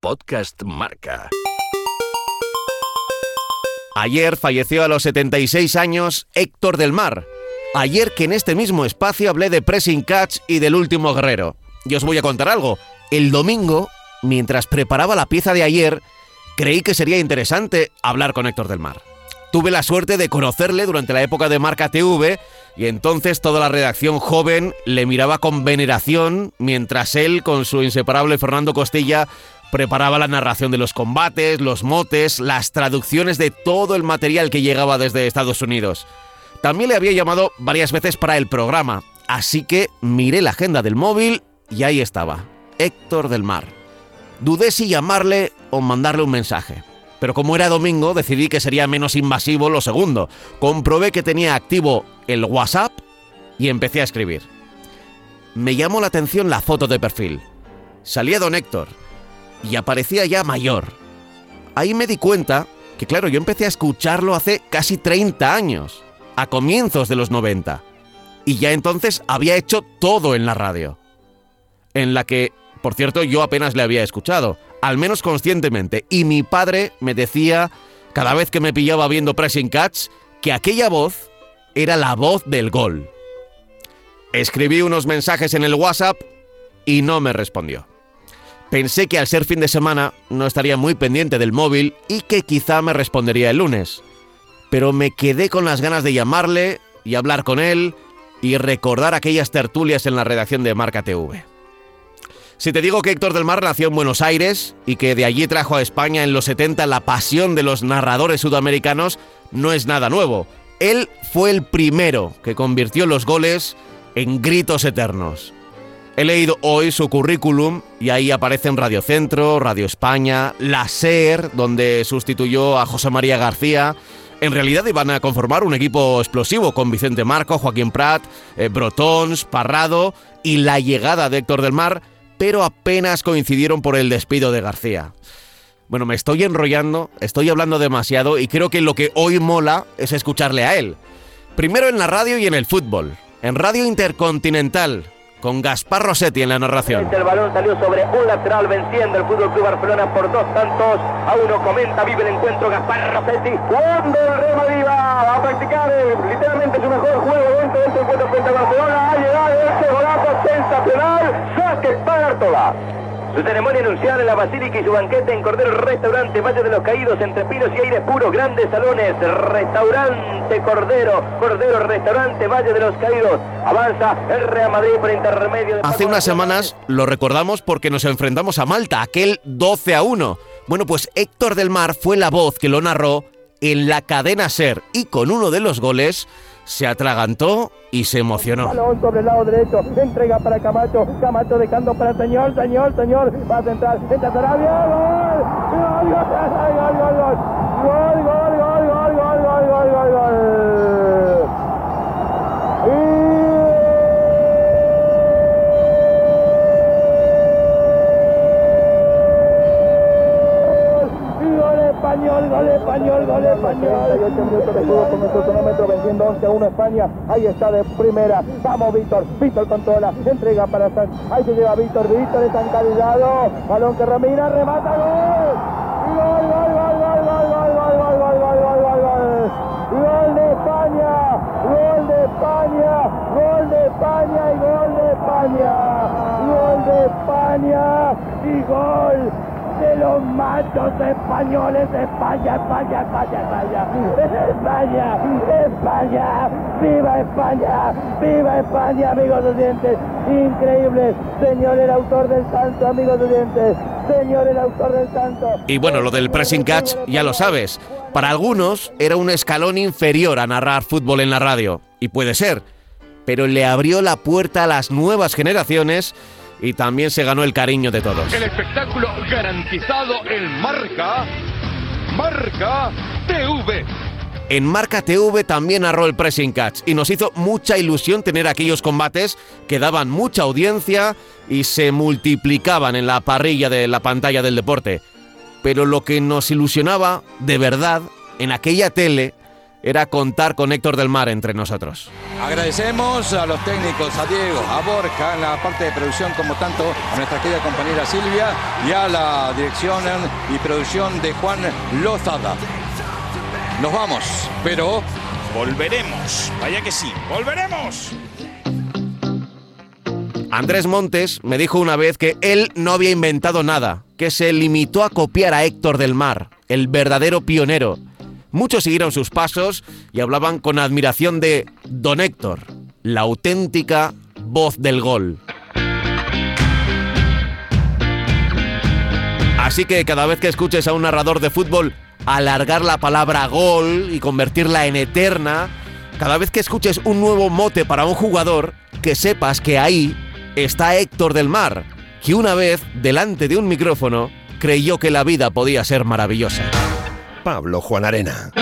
Podcast Marca. Ayer falleció a los 76 años Héctor del Mar. Ayer que en este mismo espacio hablé de Pressing Catch y del último guerrero. Y os voy a contar algo. El domingo, mientras preparaba la pieza de ayer, creí que sería interesante hablar con Héctor del Mar. Tuve la suerte de conocerle durante la época de Marca TV y entonces toda la redacción joven le miraba con veneración mientras él, con su inseparable Fernando Costilla, preparaba la narración de los combates, los motes, las traducciones de todo el material que llegaba desde Estados Unidos. También le había llamado varias veces para el programa, así que miré la agenda del móvil y ahí estaba, Héctor del Mar. Dudé si llamarle o mandarle un mensaje. Pero como era domingo, decidí que sería menos invasivo lo segundo. Comprobé que tenía activo el WhatsApp y empecé a escribir. Me llamó la atención la foto de perfil. Salía don Héctor y aparecía ya mayor. Ahí me di cuenta que, claro, yo empecé a escucharlo hace casi 30 años, a comienzos de los 90. Y ya entonces había hecho todo en la radio. En la que, por cierto, yo apenas le había escuchado al menos conscientemente, y mi padre me decía, cada vez que me pillaba viendo Pressing Catch, que aquella voz era la voz del gol. Escribí unos mensajes en el WhatsApp y no me respondió. Pensé que al ser fin de semana no estaría muy pendiente del móvil y que quizá me respondería el lunes. Pero me quedé con las ganas de llamarle y hablar con él y recordar aquellas tertulias en la redacción de Marca TV. Si te digo que Héctor del Mar nació en Buenos Aires y que de allí trajo a España en los 70 la pasión de los narradores sudamericanos, no es nada nuevo. Él fue el primero que convirtió los goles en gritos eternos. He leído hoy su currículum y ahí aparecen Radio Centro, Radio España, La SER, donde sustituyó a José María García. En realidad iban a conformar un equipo explosivo con Vicente Marco, Joaquín Prat, eh, Brotons, Parrado y la llegada de Héctor del Mar pero apenas coincidieron por el despido de García. Bueno, me estoy enrollando, estoy hablando demasiado y creo que lo que hoy mola es escucharle a él. Primero en la radio y en el fútbol. En Radio Intercontinental, con Gaspar Rossetti en la narración. El balón salió sobre un lateral venciendo el Fútbol Club Barcelona por dos tantos. A uno comenta, vive el encuentro Gaspar Rossetti. Cuando el Real Madrid va a practicar literalmente su mejor juego dentro de este encuentro frente a Barcelona. Ha llegado este golazo sensacional. Saque para Artola. Su ceremonia anunciada en la Basílica y su banquete en Cordero Restaurante, Valle de los Caídos, entre pinos y aire puro, grandes salones, Restaurante Cordero, Cordero Restaurante, Valle de los Caídos. Avanza el Real Madrid por intermedio de... Hace unas semanas lo recordamos porque nos enfrentamos a Malta, aquel 12 a 1. Bueno, pues Héctor del Mar fue la voz que lo narró en la cadena Ser y con uno de los goles se atragantó y se emocionó. Sobre el lado derecho, entrega para Camacho, Camacho dejando para Señor, Señor, Señor, va a centrar, gol, gol, gol, gol, gol, gol, gol, 38 minutos de juego con nuestro cronómetro venciendo 11 a 1 España. Ahí está de primera. Vamos, Víctor. Víctor controla. Entrega para San. Ahí se lleva Víctor. Víctor es encalillado. Balón que Ramira remata. Gol. Gol, gol, gol, gol, gol, gol, gol, gol, gol, gol, gol, gol, gol. Gol de España. Gol de España. Gol de España y gol de España. Gol de España y gol de los machos españoles, España, España, España, España, España, España, viva España, viva España, amigos oyentes, increíble, señor el autor del santo, amigos oyentes, señor el autor del santo. Y bueno, lo del pressing catch ya lo sabes, para algunos era un escalón inferior a narrar fútbol en la radio, y puede ser, pero le abrió la puerta a las nuevas generaciones y también se ganó el cariño de todos. El espectáculo garantizado en Marca. Marca TV. En Marca TV también narró el pressing catch y nos hizo mucha ilusión tener aquellos combates que daban mucha audiencia y se multiplicaban en la parrilla de la pantalla del deporte. Pero lo que nos ilusionaba de verdad en aquella tele era contar con Héctor del Mar entre nosotros. Agradecemos a los técnicos, a Diego, a Borja en la parte de producción, como tanto a nuestra querida compañera Silvia y a la dirección y producción de Juan Lozada. Nos vamos, pero volveremos. Vaya que sí, volveremos. Andrés Montes me dijo una vez que él no había inventado nada, que se limitó a copiar a Héctor del Mar, el verdadero pionero. Muchos siguieron sus pasos y hablaban con admiración de Don Héctor, la auténtica voz del gol. Así que cada vez que escuches a un narrador de fútbol alargar la palabra gol y convertirla en eterna, cada vez que escuches un nuevo mote para un jugador, que sepas que ahí está Héctor del Mar, que una vez, delante de un micrófono, creyó que la vida podía ser maravillosa. Pablo Juan Arena.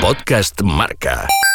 Podcast Marca.